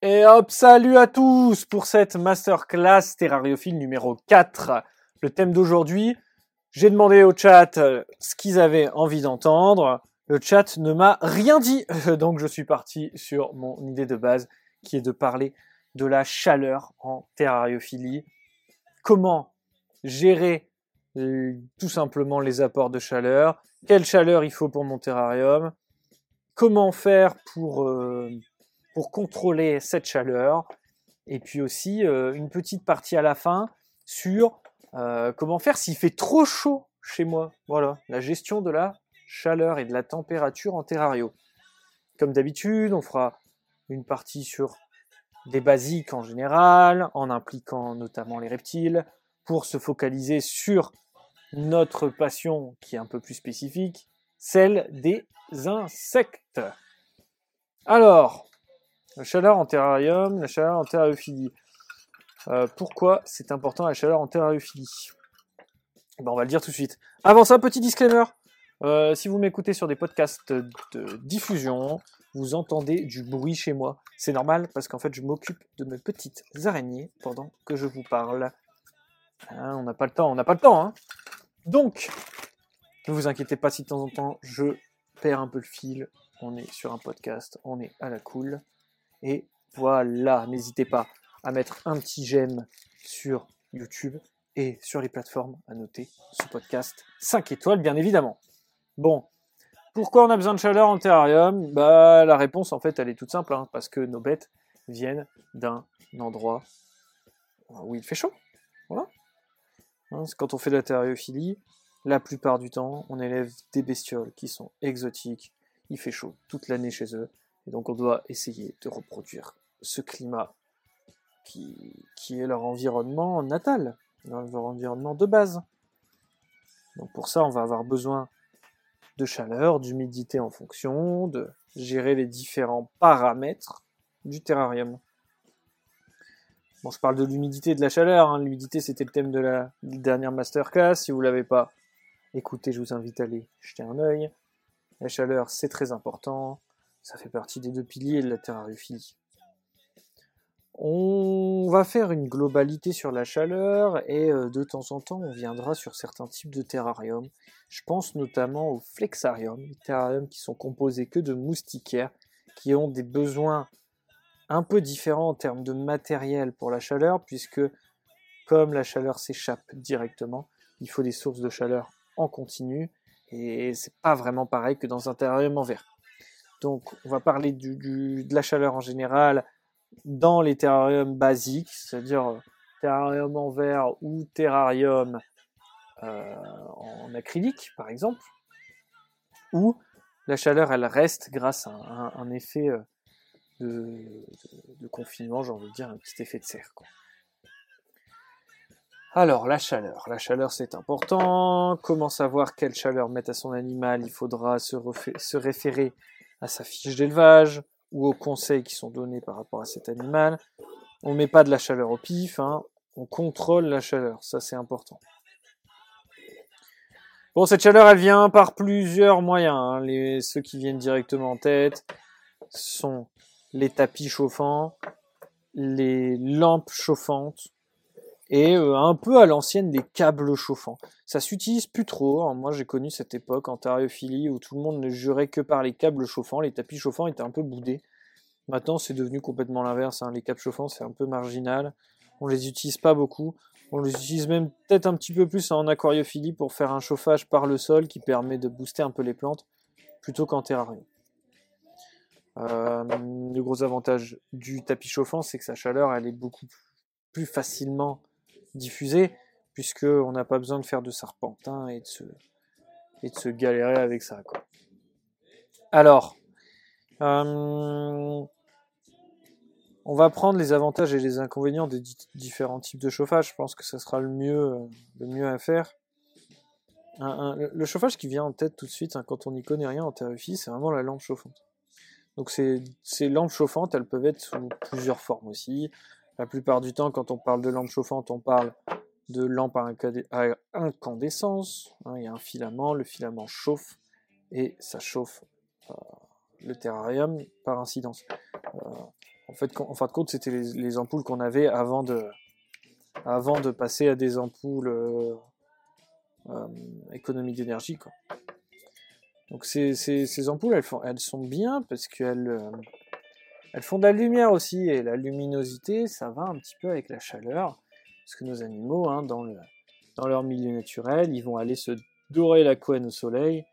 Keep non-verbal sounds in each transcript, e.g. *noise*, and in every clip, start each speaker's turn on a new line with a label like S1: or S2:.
S1: Et hop, salut à tous pour cette masterclass terrariophile numéro 4. Le thème d'aujourd'hui, j'ai demandé au chat euh, ce qu'ils avaient envie d'entendre. Le chat ne m'a rien dit, donc je suis parti sur mon idée de base qui est de parler de la chaleur en terrariophilie. Comment gérer euh, tout simplement les apports de chaleur, quelle chaleur il faut pour mon terrarium, comment faire pour, euh, pour contrôler cette chaleur, et puis aussi euh, une petite partie à la fin sur comment faire s'il fait trop chaud chez moi. Voilà, la gestion de la chaleur et de la température en terrario. Comme d'habitude, on fera une partie sur des basiques en général, en impliquant notamment les reptiles, pour se focaliser sur notre passion qui est un peu plus spécifique, celle des insectes. Alors, la chaleur en terrarium, la chaleur en terrariophilie. Euh, pourquoi c'est important la chaleur en terrariophilie? Ben, On va le dire tout de suite. Avant ça, petit disclaimer. Euh, si vous m'écoutez sur des podcasts de diffusion, vous entendez du bruit chez moi. C'est normal parce qu'en fait, je m'occupe de mes petites araignées pendant que je vous parle. Hein, on n'a pas le temps, on n'a pas le temps. Hein. Donc, ne vous inquiétez pas si de temps en temps je perds un peu le fil. On est sur un podcast, on est à la cool. Et voilà, n'hésitez pas à mettre un petit j'aime sur YouTube et sur les plateformes à noter ce podcast 5 étoiles, bien évidemment. Bon, pourquoi on a besoin de chaleur en terrarium? Bah, la réponse en fait, elle est toute simple, hein, parce que nos bêtes viennent d'un endroit où il fait chaud. Voilà. Hein, quand on fait de la terrariophilie, la plupart du temps, on élève des bestioles qui sont exotiques, il fait chaud toute l'année chez eux, et donc on doit essayer de reproduire ce climat qui, est leur environnement natal, leur environnement de base. Donc pour ça, on va avoir besoin de chaleur, d'humidité en fonction, de gérer les différents paramètres du terrarium. Bon, je parle de l'humidité et de la chaleur. Hein. L'humidité, c'était le thème de la dernière masterclass. Si vous ne l'avez pas écouté, je vous invite à aller jeter un œil. La chaleur, c'est très important. Ça fait partie des deux piliers de la terrariophilie. On va faire une globalité sur la chaleur et euh, de temps en temps, on viendra sur certains types de terrariums. Je pense notamment aux flexariums, terrariums qui sont composés que de moustiquaires, qui ont des besoins un peu différent en termes de matériel pour la chaleur, puisque comme la chaleur s'échappe directement, il faut des sources de chaleur en continu, et c'est pas vraiment pareil que dans un terrarium en verre. Donc on va parler de la chaleur en général dans les terrariums basiques, c'est-à-dire euh, terrarium en verre ou terrarium euh, en acrylique par exemple, où la chaleur elle reste grâce à un effet euh, de, confinement, j'ai envie de dire un petit effet de serre. Alors, la chaleur. La chaleur, c'est important. Comment savoir quelle chaleur mettre à son animal? Il faudra se référer à sa fiche d'élevage ou aux conseils qui sont donnés par rapport à cet animal. On ne met pas de la chaleur au pif, hein. on contrôle la chaleur, ça c'est important. Bon, cette chaleur, elle vient par plusieurs moyens. Hein. Les, ceux qui viennent directement en tête sont les tapis chauffants, les lampes chauffantes et euh, un peu à l'ancienne des câbles chauffants. Ça s'utilise plus trop. Hein. Moi, j'ai connu cette époque en tariophilie où tout le monde ne jurait que par les câbles chauffants. Les tapis chauffants étaient un peu boudés. Maintenant, c'est devenu complètement l'inverse. Hein. Les câbles chauffants, c'est un peu marginal. On les utilise pas beaucoup. On les utilise même peut-être un petit peu plus en aquariophilie pour faire un chauffage par le sol qui permet de booster un peu les plantes plutôt qu'en terrarium. Euh, le gros avantage du tapis chauffant, c'est que sa chaleur, elle est beaucoup plus facilement diffusée, puisqu'on n'a pas besoin de faire de serpentin et de se, et de se galérer avec ça. Alors, euh, on va prendre les avantages et les inconvénients des différents types de chauffage. Je pense que ce sera le mieux, le mieux à faire. le chauffage qui vient en tête tout de suite, hein, quand on n'y connaît rien en terrifie, c'est vraiment la lampe chauffante. Donc ces, lampes chauffantes, elles peuvent être sous plusieurs formes aussi. La plupart du temps, quand on parle de lampes chauffantes, on parle de lampes à incandescence. Hein, il y a un filament, le filament chauffe et ça chauffe euh, le terrarium par incidence. Euh, En fait, en fin de compte, c'était les, ampoules qu'on avait avant de, passer à des ampoules euh, économie d'énergie. Donc ces, ampoules, elles sont bien parce qu'elles elles font de la lumière aussi. Et la luminosité, ça va un petit peu avec la chaleur. Parce que nos animaux, hein, dans, le, dans leur milieu naturel, ils vont aller se dorer la couenne au soleil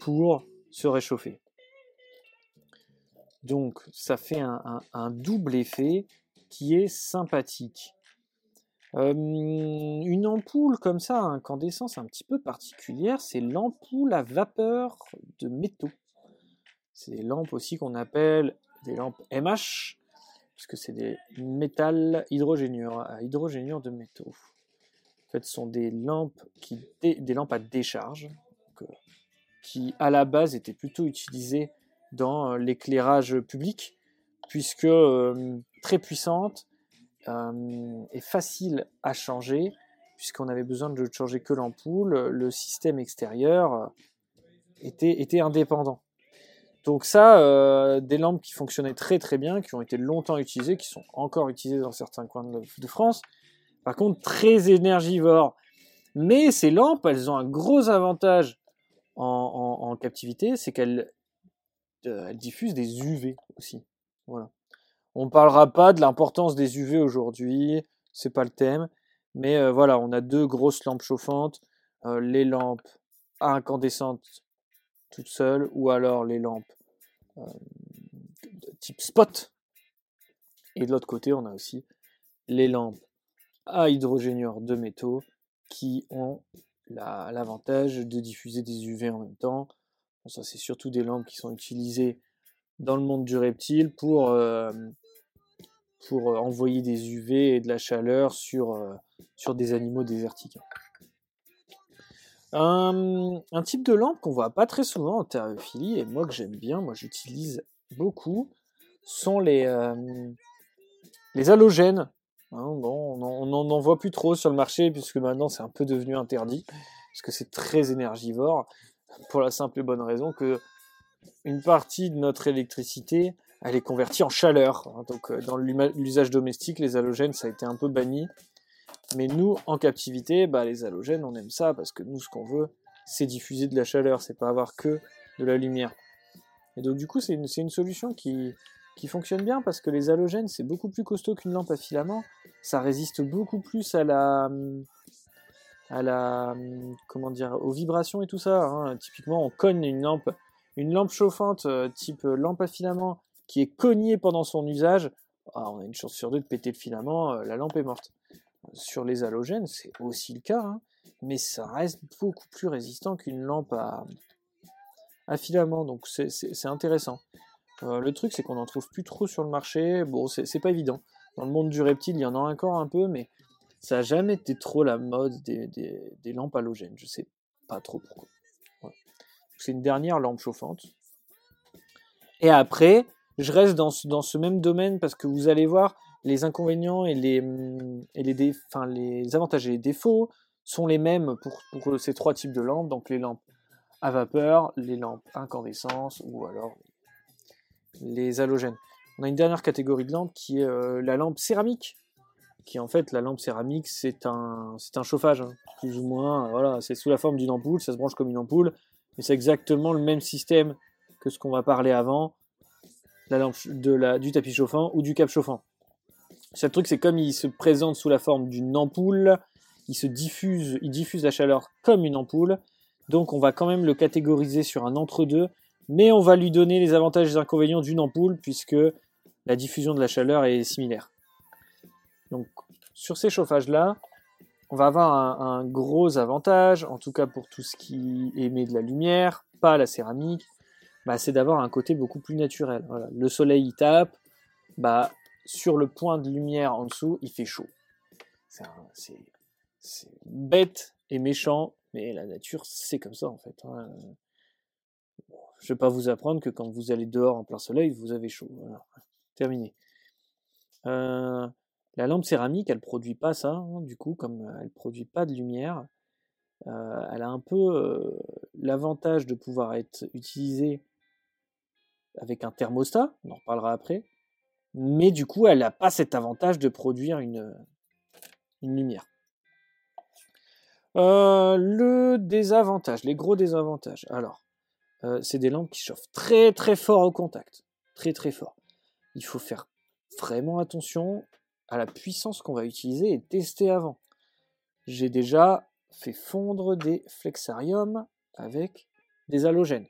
S1: pour se réchauffer. Donc ça fait un, double effet qui est sympathique. une ampoule comme ça, incandescence un petit peu particulière, c'est l'ampoule à vapeur de métaux. C'est des lampes aussi qu'on appelle des lampes MH, puisque c'est des métals hydrogénures, à hydrogénure de métaux. En fait, ce sont des lampes, qui des lampes à décharge, euh, qui à la base étaient plutôt utilisées dans euh, l'éclairage public, puisque euh, très puissante et facile à changer, puisqu'on avait besoin de changer que l'ampoule, le système extérieur était, était indépendant. Donc ça, des lampes qui fonctionnaient très très bien, qui ont été longtemps utilisées, qui sont encore utilisées dans certains coins de France, par contre, très énergivores. Mais ces lampes, elles ont un gros avantage en, captivité, c'est qu'elles euh, diffusent des UV aussi. Voilà. On parlera pas de l'importance des UV aujourd'hui, c'est pas le thème. Mais euh, voilà, on a deux grosses lampes chauffantes, euh, les lampes incandescentes toutes seules, ou alors les lampes type spot. Et de l'autre côté, on a aussi les lampes à hydrogénure de métaux qui ont l'avantage de diffuser des UV en même temps. ça, c'est surtout des lampes qui sont utilisées dans le monde du reptile pour, euh, pour euh, envoyer des UV et de la chaleur sur, euh, sur des animaux désertiques. Un, type de lampe qu'on voit pas très souvent en theraphilie et moi que j'aime bien, moi j'utilise beaucoup, sont les, halogènes. Hein, on n'en voit plus trop sur le marché puisque maintenant c'est un peu devenu interdit parce que c'est très énergivore *laughs* pour la simple et bonne raison que une partie de notre électricité elle est convertie en chaleur. Hein. donc euh, dans l'usage domestique, les halogènes ça a été un peu banni. Mais nous, en captivité, bah, les halogènes, on aime ça parce que nous, ce qu'on veut, c'est diffuser de la chaleur, c'est pas avoir que de la lumière. Et donc du coup, c'est une, solution qui, qui fonctionne bien parce que les halogènes, c'est beaucoup plus costaud qu'une lampe à filament. Ça résiste beaucoup plus à la, à la, comment dire, aux vibrations et tout ça. Hein. Typiquement, on cogne une lampe, une lampe chauffante euh, type lampe à filament qui est cognée pendant son usage. Ah, on a une chance sur deux de péter le filament, euh, la lampe est morte. Sur les halogènes, c'est aussi le cas, hein, mais ça reste beaucoup plus résistant qu'une lampe à, à filament, donc c'est intéressant. Euh, le truc, c'est qu'on n'en trouve plus trop sur le marché. Bon, c'est pas évident. Dans le monde du reptile, il y en a encore un peu, mais ça n'a jamais été trop la mode des, lampes halogènes. Je sais pas trop pourquoi. C'est une dernière lampe chauffante. Et après, je reste dans ce même domaine parce que vous allez voir, les inconvénients et les, et les, avantages et les défauts sont les mêmes pour, ces trois types de lampes. Donc les lampes à vapeur, les lampes incandescence ou alors les halogènes. On a une dernière catégorie de lampes qui est euh, la lampe céramique, qui en fait la lampe céramique c'est un chauffage hein, plus ou moins voilà c'est sous la forme d'une ampoule, ça se branche comme une ampoule, mais c'est exactement le même système que ce qu'on va parler avant, la lampe du tapis chauffant ou du cap chauffant. Ce truc c'est comme il se présente sous la forme d'une ampoule, il se diffuse il diffuse la chaleur comme une ampoule, donc on va quand même le catégoriser sur un entre-deux mais on va lui donner les avantages et les inconvénients d'une ampoule puisque la diffusion de la chaleur est similaire. Donc sur ces chauffages-là, on va avoir un, gros avantage, en tout cas pour tout ce qui émet de la lumière, pas la céramique, bah, c'est d'avoir un côté beaucoup plus naturel. Le soleil il tape, bah, sur le point de lumière en dessous, il fait chaud. C'est bête et méchant, mais la nature, c'est comme ça en fait. Hein. Je vais pas vous apprendre que quand vous allez dehors en plein soleil, vous avez chaud. Terminé. Euh, la lampe céramique, elle produit pas ça, hein, du coup, comme elle produit pas de lumière. Euh, elle a un peu euh, l'avantage de pouvoir être utilisée avec un thermostat, on en reparlera après, mais du coup, elle n'a pas cet avantage de produire une, lumière. Euh, le désavantage, les gros désavantages. Alors, euh, c'est des lampes qui chauffent très très fort au contact. Très très fort. Il faut faire vraiment attention à la puissance qu'on va utiliser et tester avant. J'ai déjà fait fondre des flexariums avec des halogènes.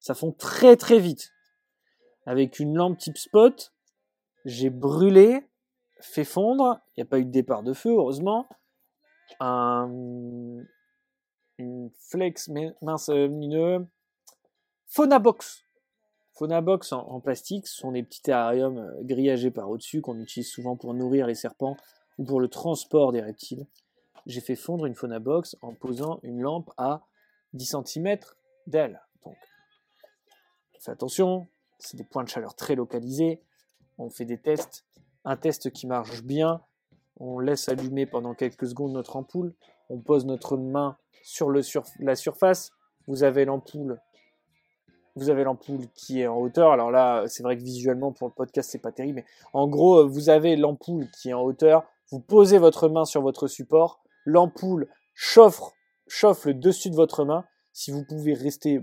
S1: Ça fond très très vite. Avec une lampe type spot, j'ai brûlé, fait fondre, il n'y a pas eu de départ de feu, heureusement, un, une flex, mince, euh, une Phonabox. Phonabox en, en plastique, ce sont des petits terrariums euh, grillagés par au-dessus qu'on utilise souvent pour nourrir les serpents ou pour le transport des reptiles. J'ai fait fondre une Phonabox en posant une lampe à 10 cm d'elle. Donc, faites attention, c'est des points de chaleur très localisés. On fait des tests. Un test qui marche bien, on laisse allumer pendant quelques secondes notre ampoule, on pose notre main sur, la surface, vous avez l'ampoule vous avez l'ampoule qui est en hauteur. Alors là, c'est vrai que visuellement pour le podcast c'est pas terrible, mais en gros, vous avez l'ampoule qui est en hauteur. Vous posez votre main sur votre support, l'ampoule chauffe, chauffe le dessus de votre main. Si vous pouvez rester,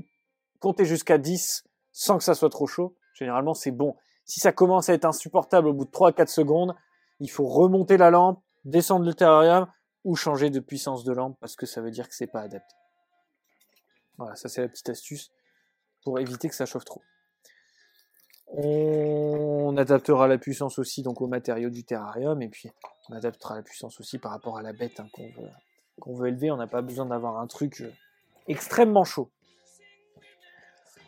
S1: compter jusqu'à 10 sans que ça soit trop chaud, généralement c'est bon. Si ça commence à être insupportable au bout de 3-4 secondes, il faut remonter la lampe, descendre le terrarium ou changer de puissance de lampe parce que ça veut dire que c'est pas adapté. Voilà, ça c'est la petite astuce pour éviter que ça chauffe trop. On adaptera la puissance aussi donc au matériaux du terrarium et puis on adaptera la puissance aussi par rapport à la bête hein, qu'on veut, veut, élever. On n'a pas besoin d'avoir un truc euh, extrêmement chaud.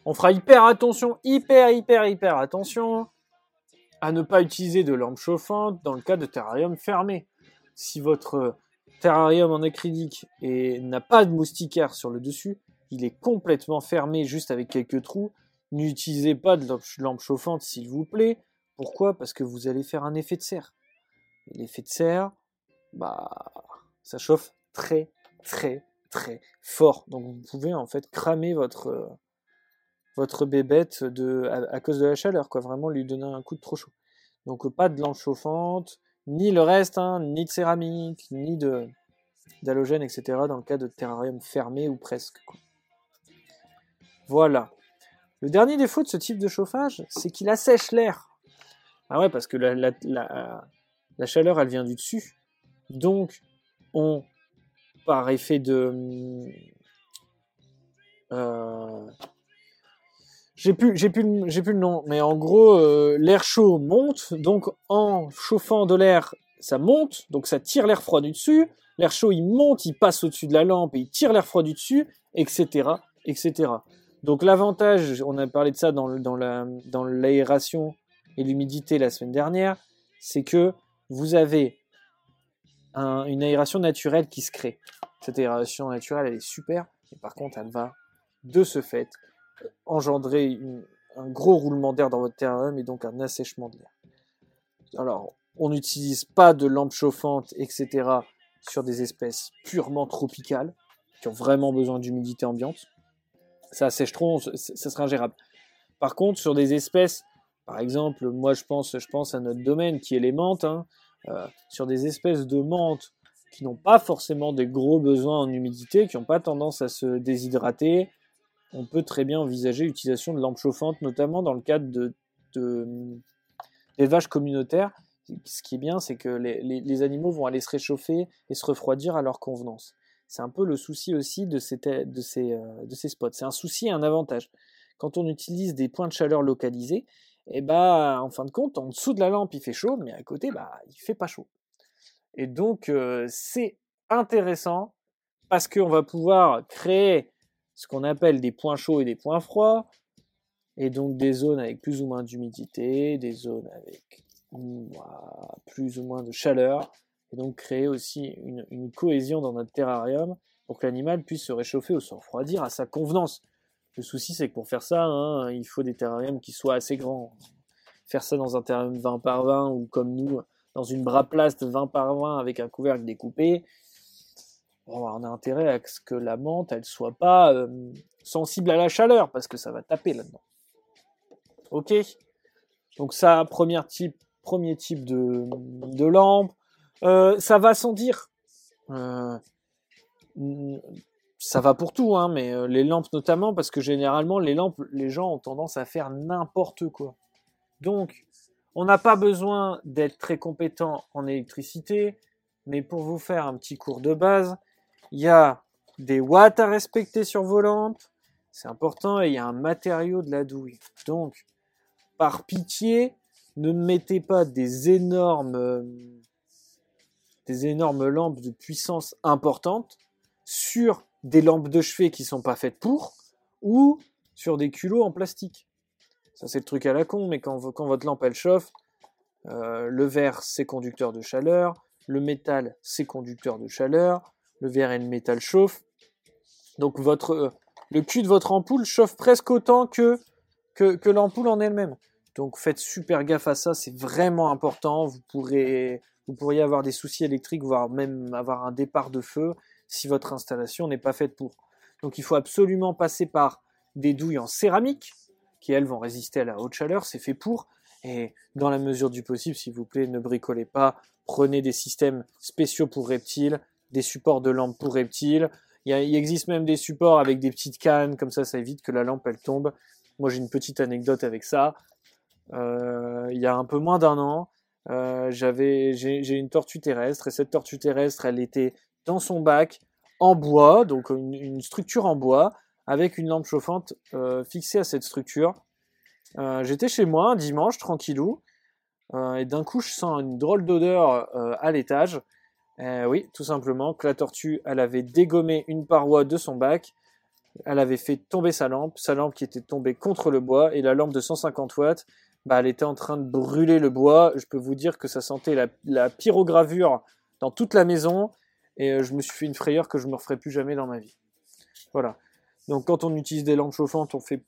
S1: On fera hyper attention, hyper, hyper, hyper attention à ne pas utiliser de lampe chauffante dans le cas de terrarium fermé. Si votre terrarium en acrylique n'a pas de moustiquaire sur le dessus, il est complètement fermé juste avec quelques trous. N'utilisez pas de lampe chauffante s'il vous plaît. Pourquoi? Parce que vous allez faire un effet de serre. L'effet de serre, bah, ça chauffe très, très, très fort. Donc vous pouvez en fait cramer votre, votre bébête de, à, cause de la chaleur, quoi. Vraiment lui donner un coup de trop chaud. Donc pas de lampe chauffante, ni le reste, hein, ni de céramique, ni de d'halogène, etc. dans le cas de terrarium fermé ou presque. Voilà. Le dernier défaut de ce type de chauffage, c'est qu'il assèche l'air. Ah ouais, parce que la, la, chaleur, elle vient du dessus. Donc, on, par effet de... Euh, j'ai plus, j'ai j'ai le nom, mais en gros, euh, l'air chaud monte, donc en chauffant de l'air, ça monte, donc ça tire l'air froid du dessus. L'air chaud, il monte, il passe au-dessus de la lampe et il tire l'air froid du dessus, etc., etc. Donc l'avantage, on a parlé de ça dans, dans, la, dans l'aération et l'humidité la semaine dernière, c'est que vous avez une aération naturelle qui se crée. Cette aération naturelle, elle est super, mais par contre, elle va, de ce fait, engendrer un gros roulement d'air dans votre terrain et donc un assèchement de l'air. Alors, on n'utilise pas de lampes chauffantes, etc., sur des espèces purement tropicales, qui ont vraiment besoin d'humidité ambiante ça sèche trop, ça sera ingérable. Par contre, sur des espèces, par exemple, moi je pense, je pense à notre domaine qui est les menthes, hein, euh, sur des espèces de menthes qui n'ont pas forcément des gros besoins en humidité, qui n'ont pas tendance à se déshydrater, on peut très bien envisager l'utilisation de lampes chauffantes, notamment dans le cadre de, d'élevage communautaire. Ce qui est bien, c'est que les, les, animaux vont aller se réchauffer et se refroidir à leur convenance. C'est un peu le souci aussi de ces, de ces, euh, de ces spots. C'est un souci et un avantage. Quand on utilise des points de chaleur localisés, et eh bah, en fin de compte, en dessous de la lampe, il fait chaud, mais à côté, bah, il fait pas chaud. Et donc, euh, c'est intéressant parce qu'on va pouvoir créer ce qu'on appelle des points chauds et des points froids, et donc des zones avec plus ou moins d'humidité, des zones avec plus ou moins de chaleur, et donc créer aussi une, cohésion dans notre terrarium pour que l'animal puisse se réchauffer ou se refroidir à sa convenance. Le souci, c'est que pour faire ça, hein, il faut des terrariums qui soient assez grands. Faire ça dans un terrarium 20 par 20 ou comme nous, dans une braplast 20 par 20 avec un couvercle découpé, on a intérêt à ce que la menthe, elle soit pas euh, sensible à la chaleur parce que ça va taper là-dedans. Ok? Donc ça, premier type, premier type de, lampe. Euh, ça va sans dire. Euh, ça va pour tout, hein, mais les lampes notamment, parce que généralement, les lampes, les gens ont tendance à faire n'importe quoi. Donc, on n'a pas besoin d'être très compétent en électricité, mais pour vous faire un petit cours de base, il y a des watts à respecter sur vos lampes, c'est important, et il y a un matériau de la douille. Donc, par pitié, ne mettez pas des énormes, euh, des énormes lampes de puissance importante sur des lampes de chevet qui sont pas faites pour, ou sur des culots en plastique. Ça c'est le truc à la con, mais quand, quand votre lampe elle chauffe, euh, le verre c'est conducteur de chaleur, le métal c'est conducteur de chaleur, le verre et le métal chauffent. Donc votre, euh, le cul de votre ampoule chauffe presque autant que, que, l'ampoule en elle-même. Donc faites super gaffe à ça, c'est vraiment important. Vous pourrez, vous pourriez avoir des soucis électriques, voire même avoir un départ de feu si votre installation n'est pas faite pour. Donc il faut absolument passer par des douilles en céramique, qui elles vont résister à la haute chaleur, c'est fait pour. Et dans la mesure du possible, s'il vous plaît, ne bricolez pas, prenez des systèmes spéciaux pour reptiles, des supports de lampe pour reptiles. Il, existe même des supports avec des petites cannes, comme ça ça évite que la lampe elle tombe. Moi j'ai une petite anecdote avec ça. Euh, il y a un peu moins d'un an, euh, j'avais j'ai une tortue terrestre et cette tortue terrestre elle était dans son bac en bois, donc une, structure en bois, avec une lampe chauffante euh, fixée à cette structure. J'étais chez moi un dimanche, tranquillou, et d'un coup je sens une drôle d'odeur à l'étage. Oui, tout simplement que la tortue, elle avait dégommé une paroi de son bac, elle avait fait tomber sa lampe, sa lampe qui était tombée contre le bois, et la lampe de 150 watts, bah, elle était en train de brûler le bois. Je peux vous dire que ça sentait la, pyrogravure dans toute la maison et euh, je me suis fait une frayeur que je me referai plus jamais dans ma vie. Voilà. Donc quand on utilise des lampes chauffantes, on fait,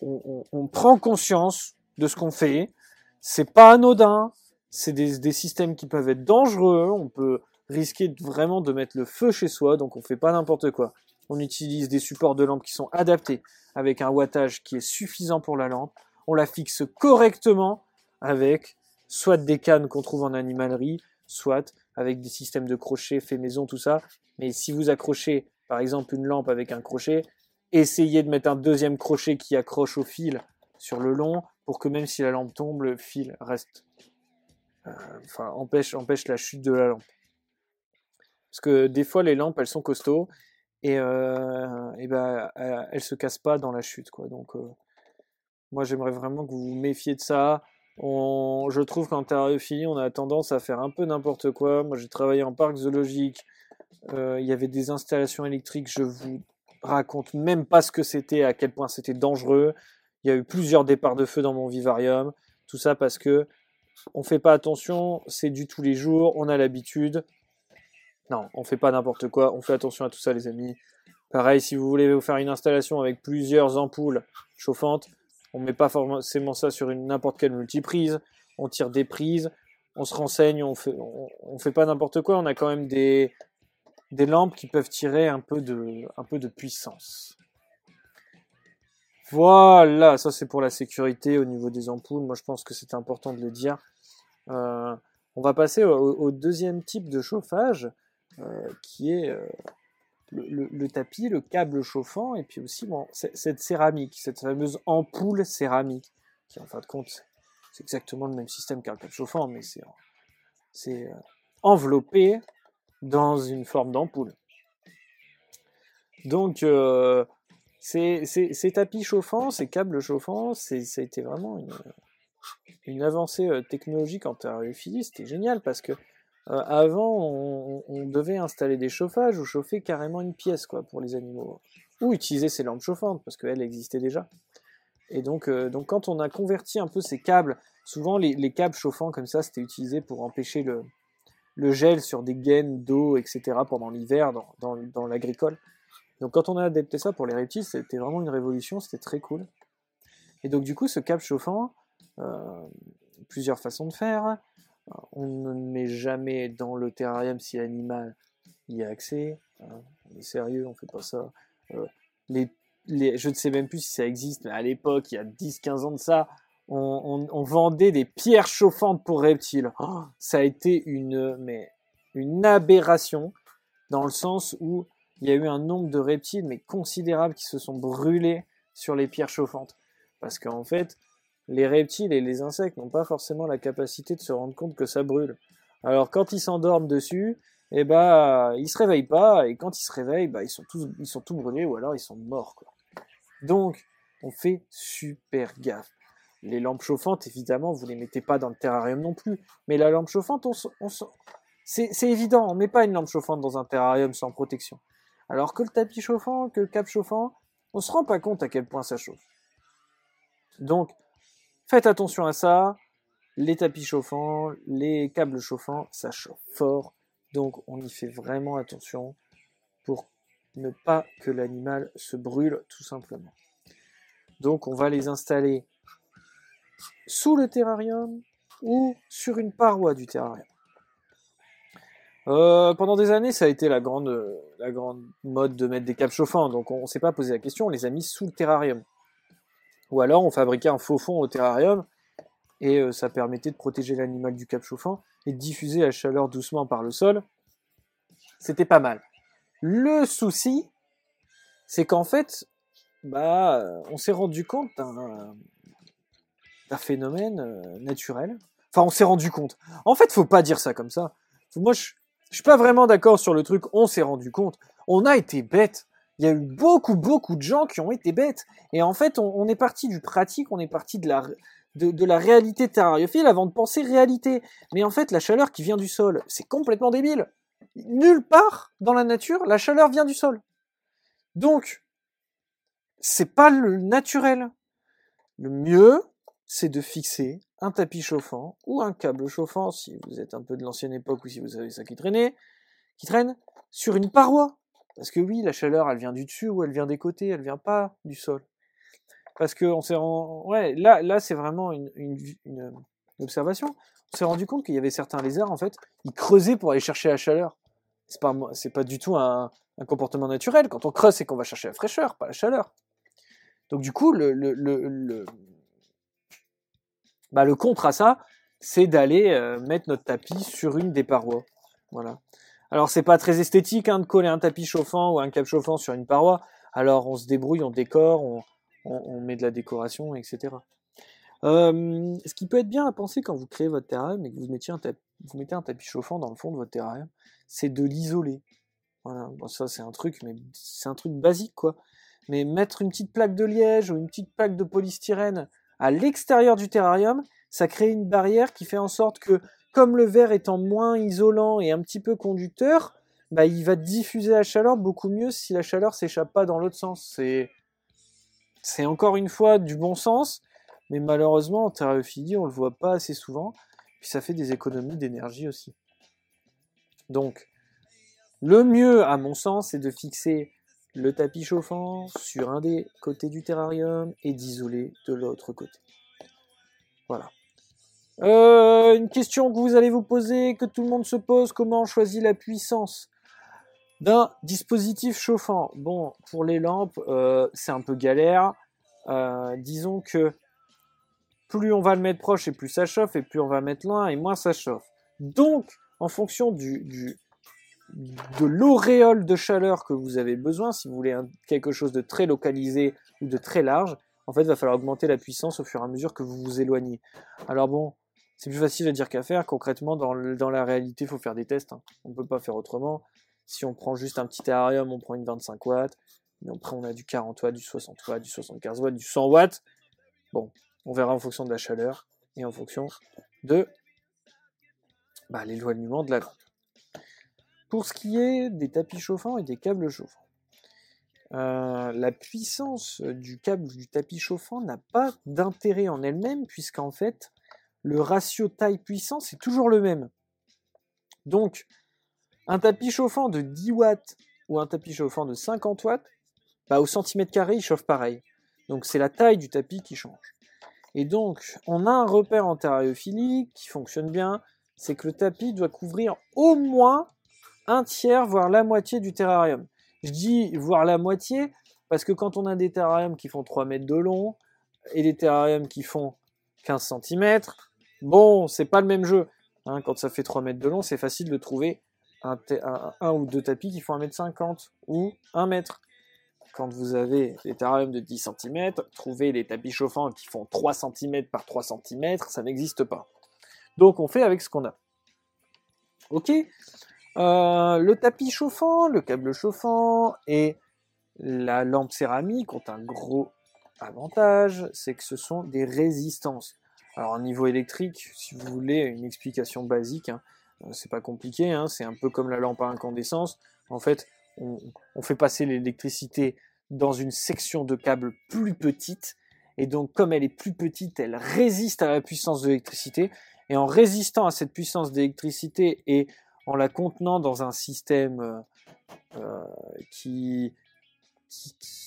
S1: on, prend conscience de ce qu'on fait. C'est pas anodin. C'est des, des, systèmes qui peuvent être dangereux. On peut risquer vraiment de mettre le feu chez soi. Donc on fait pas n'importe quoi. On utilise des supports de lampe qui sont adaptés avec un wattage qui est suffisant pour la lampe. On la fixe correctement avec soit des cannes qu'on trouve en animalerie, soit avec des systèmes de crochets fait maison, tout ça. Mais si vous accrochez, par exemple, une lampe avec un crochet, essayez de mettre un deuxième crochet qui accroche au fil sur le long pour que même si la lampe tombe, le fil reste. Euh, enfin, empêche, empêche la chute de la lampe. Parce que des fois, les lampes, elles sont costauds et, euh, et ben, elles se cassent pas dans la chute, quoi. Donc, euh, moi, j'aimerais vraiment que vous vous méfiez de ça je trouve qu'en terrariophilie, on a tendance à faire un peu n'importe quoi. Moi, j'ai travaillé en parc zoologique. Euh, il y avait des installations électriques. Je vous raconte même pas ce que c'était, à quel point c'était dangereux. Il y a eu plusieurs départs de feu dans mon vivarium. Tout ça parce que on fait pas attention. C'est du tous les jours. On a l'habitude. Non, on fait pas n'importe quoi. On fait attention à tout ça, les amis. Pareil, si vous voulez vous faire une installation avec plusieurs ampoules chauffantes, on met pas forcément ça sur une n'importe quelle multiprise. On tire des prises, on se renseigne, on fait, fait pas n'importe quoi. On a quand même des, lampes qui peuvent tirer un peu de, puissance. Voilà, ça c'est pour la sécurité au niveau des ampoules. Moi je pense que c'est important de le dire. Euh, on va passer au, deuxième type de chauffage, qui est euh, le, tapis, le câble chauffant, et puis aussi bon, cette céramique, cette fameuse ampoule céramique, qui en fin de compte, c'est exactement le même système qu'un câble chauffant, mais c'est, euh, enveloppé dans une forme d'ampoule. Donc, euh, ces, tapis chauffants, ces câbles chauffants, ça a été vraiment une, avancée euh, technologique en terrariophilie, c'était génial parce que euh, avant, on, devait installer des chauffages ou chauffer carrément une pièce quoi pour les animaux, ou utiliser ces lampes chauffantes parce qu'elles existaient déjà. Et donc, euh, donc, quand on a converti un peu ces câbles, souvent les, câbles chauffants comme ça, c'était utilisé pour empêcher le, gel sur des gaines d'eau, etc. pendant l'hiver dans, dans, l'agricole. Donc, quand on a adapté ça pour les reptiles, c'était vraiment une révolution, c'était très cool. Et donc, du coup, ce câble chauffant, euh, plusieurs façons de faire on ne met jamais dans le terrarium si l'animal y a accès. Hein. On est sérieux, on fait pas ça. Euh, je ne sais même plus si ça existe, mais à l'époque, il y a 10-15 ans de ça, on, vendait des pierres chauffantes pour reptiles. Oh, ça a été une, une aberration dans le sens où il y a eu un nombre de reptiles mais considérables qui se sont brûlés sur les pierres chauffantes. Parce qu'en fait, les reptiles et les insectes n'ont pas forcément la capacité de se rendre compte que ça brûle. Alors quand ils s'endorment dessus, eh ben ils se réveillent pas et quand ils se réveillent, bah, ils sont tous tout brûlés ou alors ils sont morts. Donc on fait super gaffe. Les lampes chauffantes, évidemment, vous les mettez pas dans le terrarium non plus. Mais la lampe chauffante, on, c'est évident, on met pas une lampe chauffante dans un terrarium sans protection. Alors que le tapis chauffant, que le cap chauffant, on se rend pas compte à quel point ça chauffe. Donc, faites attention à ça. Les tapis chauffants, les câbles chauffants, ça chauffe fort. Donc, on y fait vraiment attention pour ne pas que l'animal se brûle tout simplement. Donc, on va les installer sous le terrarium ou sur une paroi du terrarium. Euh, pendant des années, ça a été la grande, la grande mode de mettre des câbles chauffants, donc on ne s'est pas posé la question, on les a mis sous le terrarium. Ou alors on fabriquait un faux fond au terrarium, et euh, ça permettait de protéger l'animal du câble chauffant et de diffuser la chaleur doucement par le sol. C'était pas mal. Le souci, c'est qu'en fait, bah, on s'est rendu compte d'un phénomène euh, naturel. Enfin, on s'est rendu compte. En fait, faut pas dire ça comme ça. Moi, je, je suis pas vraiment d'accord sur le truc. On s'est rendu compte. On a été bête. Il y a eu beaucoup, beaucoup de gens qui ont été bêtes. Et en fait, on, est parti du pratique, on est parti de la, de, de, la réalité terrariophile avant de penser réalité. Mais en fait, la chaleur qui vient du sol, c'est complètement débile. Nulle part dans la nature, la chaleur vient du sol. Donc, c'est pas le naturel. Le mieux, c'est de fixer un tapis chauffant ou un câble chauffant, si vous êtes un peu de l'ancienne époque ou si vous avez ça qui traînait, qui traîne sur une paroi. Parce que oui, la chaleur, elle vient du dessus ou elle vient des côtés, elle vient pas du sol. Parce que s'est là, là, c'est vraiment une, une, observation. On s'est rendu compte qu'il y avait certains lézards, en fait, ils creusaient pour aller chercher la chaleur. C'est pas, c'est pas du tout un, comportement naturel. Quand on creuse, c'est qu'on va chercher la fraîcheur, pas la chaleur. Donc du coup, le, le, bah, contre à ça, c'est d'aller euh, mettre notre tapis sur une des parois. Voilà. Alors c'est pas très esthétique hein, de coller un tapis chauffant ou un câble chauffant sur une paroi. Alors on se débrouille, on décore, on, met de la décoration, etc. Euh, ce qui peut être bien à penser quand vous créez votre terrarium et que vous, mettiez un mettez un tapis chauffant dans le fond de votre terrarium, c'est de l'isoler. Voilà, bon, ça c'est un truc, mais c'est un truc basique quoi. Mais mettre une petite plaque de liège ou une petite plaque de polystyrène à l'extérieur du terrarium, ça crée une barrière qui fait en sorte que, comme le verre étant moins isolant et un petit peu conducteur, bah, il va diffuser la chaleur beaucoup mieux si la chaleur s'échappe pas dans l'autre sens. C'est, encore une fois du bon sens, mais malheureusement en terrariophilie, on le voit pas assez souvent, puis ça fait des économies d'énergie aussi. Donc, le mieux, à mon sens, c'est de fixer le tapis chauffant sur un des côtés du terrarium et d'isoler de l'autre côté. Voilà. Euh, une question que vous allez vous poser, que tout le monde se pose, comment on choisit la puissance d'un dispositif chauffant Bon, pour les lampes, euh, c'est un peu galère. Euh, disons que plus on va le mettre proche et plus ça chauffe, et plus on va mettre loin et moins ça chauffe. Donc, en fonction du, de l'auréole de chaleur que vous avez besoin, si vous voulez quelque chose de très localisé ou de très large, en fait, il va falloir augmenter la puissance au fur et à mesure que vous vous éloignez. Alors bon, c'est plus facile à dire qu'à faire. Concrètement, dans, la réalité, il faut faire des tests. Hein. On ne peut pas faire autrement. Si on prend juste un petit terrarium, on prend une 25 watts. Mais après, on a du 40 watts, du 60 watts, du 75 watts, du 100 watts. Bon, on verra en fonction de la chaleur et en fonction de bah, l'éloignement de la lampe. Pour ce qui est des tapis chauffants et des câbles chauffants, euh, la puissance du câble du tapis chauffant n'a pas d'intérêt en elle-même, puisqu'en fait, le ratio taille-puissance est toujours le même. Donc, un tapis chauffant de 10 watts ou un tapis chauffant de 50 watts, bah, au centimètre carré, il chauffe pareil. Donc, c'est la taille du tapis qui change. Et donc, on a un repère en terrariophilie qui fonctionne bien, c'est que le tapis doit couvrir au moins un tiers, voire la moitié du terrarium. Je dis voire la moitié, parce que quand on a des terrariums qui font 3 mètres de long, et des terrariums qui font 15 cm. Bon, c'est pas le même jeu. Hein, quand ça fait 3 mètres de long, c'est facile de trouver un, ou deux tapis qui font 1m50 ou 1 mètre. Quand vous avez des terrariums de 10 cm, trouver des tapis chauffants qui font 3 cm par 3 cm, ça n'existe pas. Donc on fait avec ce qu'on a. Ok euh, Le tapis chauffant, le câble chauffant et la lampe céramique ont un gros avantage, c'est que ce sont des résistances. Alors, au niveau électrique, si vous voulez une explication basique, hein, euh, c'est pas compliqué, hein, c'est un peu comme la lampe à incandescence. En fait, on, fait passer l'électricité dans une section de câble plus petite, et donc comme elle est plus petite, elle résiste à la puissance de l'électricité, et en résistant à cette puissance d'électricité et en la contenant dans un système euh, euh, qui,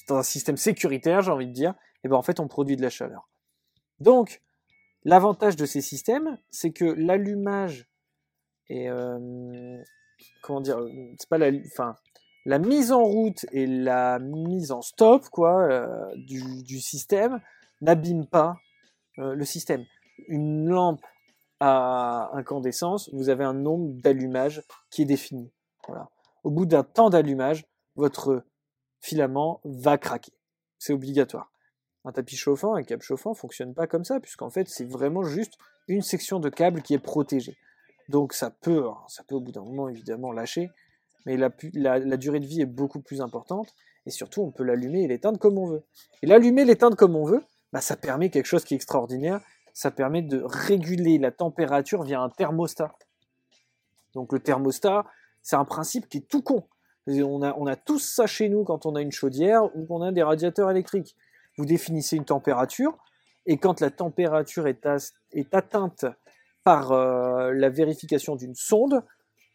S1: dans un système sécuritaire, j'ai envie de dire, et ben en fait on produit de la chaleur. Donc L'avantage de ces systèmes, c'est que l'allumage et euh, comment dire, c'est pas la, enfin, la mise en route et la mise en stop quoi euh, du, système n'abîme pas euh, le système. Une lampe à incandescence, vous avez un nombre d'allumages qui est défini. Au bout d'un temps d'allumage, votre filament va craquer. C'est obligatoire. Un tapis chauffant, un câble chauffant fonctionne pas comme ça, puisqu'en fait c'est vraiment juste une section de câble qui est protégée. Donc ça peut, hein, ça peut au bout d'un moment évidemment lâcher, mais la, durée de vie est beaucoup plus importante, et surtout on peut l'allumer et l'éteindre comme on veut. Et l'allumer, l'éteindre comme on veut, bah, ça permet quelque chose qui est extraordinaire, ça permet de réguler la température via un thermostat. Donc le thermostat, c'est un principe qui est tout con. On a, on a tous ça chez nous quand on a une chaudière ou qu'on a des radiateurs électriques vous définissez une température, et quand la température est, atteinte par euh, la vérification d'une sonde,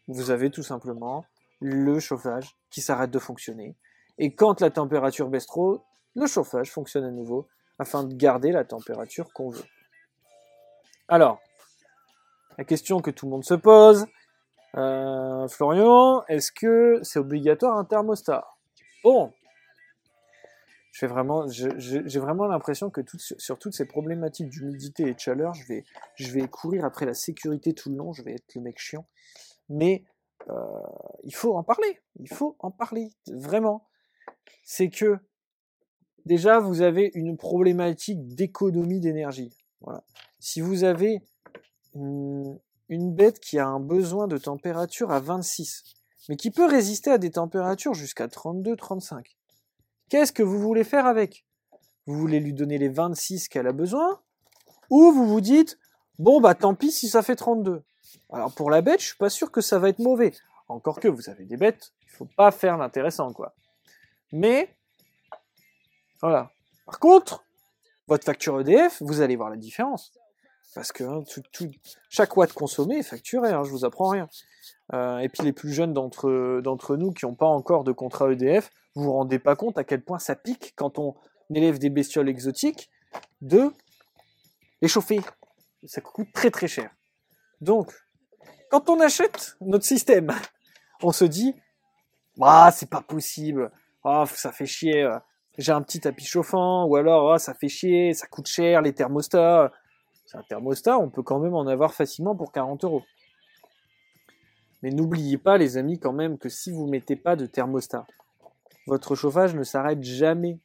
S1: vous avez tout simplement le chauffage qui s'arrête de fonctionner. Et quand la température baisse trop, le chauffage fonctionne à nouveau afin de garder la température qu'on veut. Alors, la question que tout le monde se pose, euh, Florian, est-ce que c'est obligatoire un thermostat? Bon, j'ai vraiment, j'ai vraiment l'impression que sur toutes ces problématiques d'humidité et de chaleur, je vais, je courir après la sécurité tout le long, je vais être le mec chiant. Mais euh, il faut en parler, il faut en parler, vraiment. C'est que déjà, vous avez une problématique d'économie d'énergie. Voilà. Si vous avez une, une bête qui a un besoin de température à 26, mais qui peut résister à des températures jusqu'à 32-35, Qu'est-ce que vous voulez faire avec? Vous voulez lui donner les 26 qu'elle a besoin? Ou vous vous dites, bon bah tant pis si ça fait 32. Alors pour la bête, je suis pas sûr que ça va être mauvais. Encore que vous avez des bêtes, il faut pas faire l'intéressant quoi. Mais voilà. Par contre, votre facture EDF, vous allez voir la différence. Parce que hein, chaque watt consommé est facturé, hein, je vous apprends rien. Euh, et puis les plus jeunes d'entre, nous qui n'ont pas encore de contrat EDF, vous vous rendez pas compte à quel point ça pique quand on élève des bestioles exotiques de les chauffer. Ça coûte très très cher. Donc, quand on achète notre système, *laughs* on se dit, ah, c'est pas possible, ah, ça fait chier, j'ai un petit tapis chauffant, ou alors, ah, ça fait chier, ça coûte cher, les thermostats. C'est un thermostat, on peut quand même en avoir facilement pour 40 euros. Mais n'oubliez pas, les amis, quand même, que si vous mettez pas de thermostat, votre chauffage ne s'arrête jamais.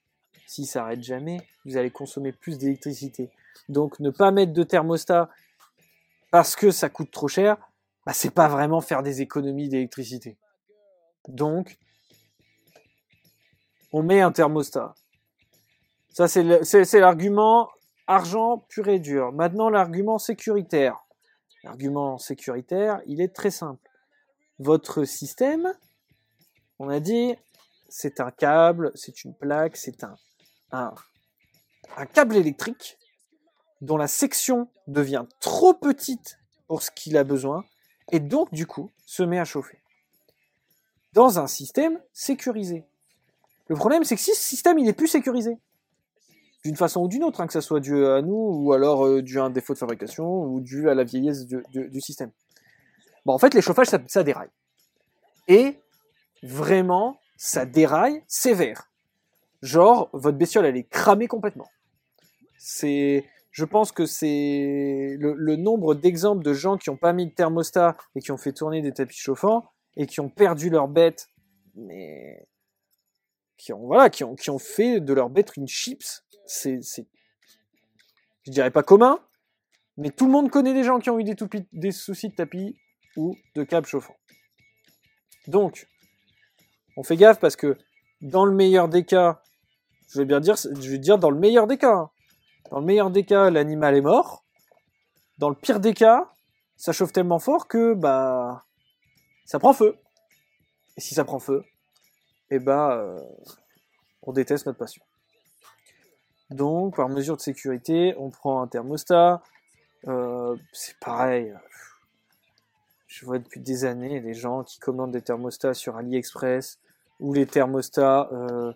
S1: S'il s'arrête jamais, vous allez consommer plus d'électricité. Donc ne pas mettre de thermostat parce que ça coûte trop cher, bah, c'est pas vraiment faire des économies d'électricité. Donc, on met un thermostat. Ça, c'est l'argument argent pur et dur. Maintenant, l'argument sécuritaire. L'argument sécuritaire, il est très simple. Votre système, on a dit, c'est un câble, c'est une plaque, c'est un, câble électrique dont la section devient trop petite pour ce qu'il a besoin et donc du coup se met à chauffer. Dans un système sécurisé. Le problème c'est que si ce système il est plus sécurisé, d'une façon ou d'une autre, hein, que ça soit dû à nous ou alors euh, dû à un défaut de fabrication ou dû à la vieillesse du, système. Bon, en fait, les chauffages, ça, déraille. Et vraiment, ça déraille sévère. Genre, votre bestiole, elle est cramée complètement. C'est, je pense que c'est le, nombre d'exemples de gens qui n'ont pas mis de thermostat et qui ont fait tourner des tapis chauffants et qui ont perdu leur bête, mais qui ont voilà, qui ont, fait de leur bête une chips. C'est, c'est, je dirais pas commun, mais tout le monde connaît des gens qui ont eu des soucis de tapis ou de câbles chauffants. Donc, on fait gaffe parce que dans le meilleur des cas, je vais bien dire, je vais dire dans le meilleur des cas, hein, dans le meilleur des cas, l'animal est mort. Dans le pire des cas, ça chauffe tellement fort que bah ça prend feu. Et si ça prend feu, eh bah on déteste notre passion. Donc, par mesure de sécurité, on prend un thermostat. Euh, c'est pareil. Je vois depuis des années des gens qui commandent des thermostats sur AliExpress ou les thermostats euh,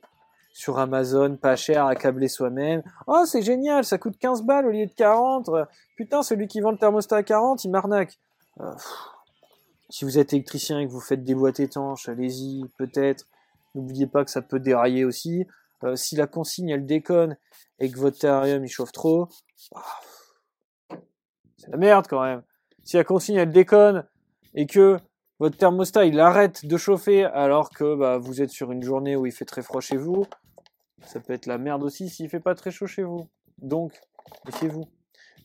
S1: sur Amazon, pas cher, à câbler soi-même. Oh, c'est génial, ça coûte 15 balles au lieu de 40. Putain, celui qui vend le thermostat à 40, il m'arnaque. Euh, si vous êtes électricien et que vous faites des boîtes étanches, allez-y, peut-être. N'oubliez pas que ça peut dérailler aussi. Euh, si la consigne elle déconne et que votre terrarium il chauffe trop, ah, c'est la merde quand même. Si la consigne elle déconne et que votre thermostat il arrête de chauffer alors que bah, vous êtes sur une journée où il fait très froid chez vous, ça peut être la merde aussi s'il fait pas très chaud chez vous. Donc, méfiez-vous.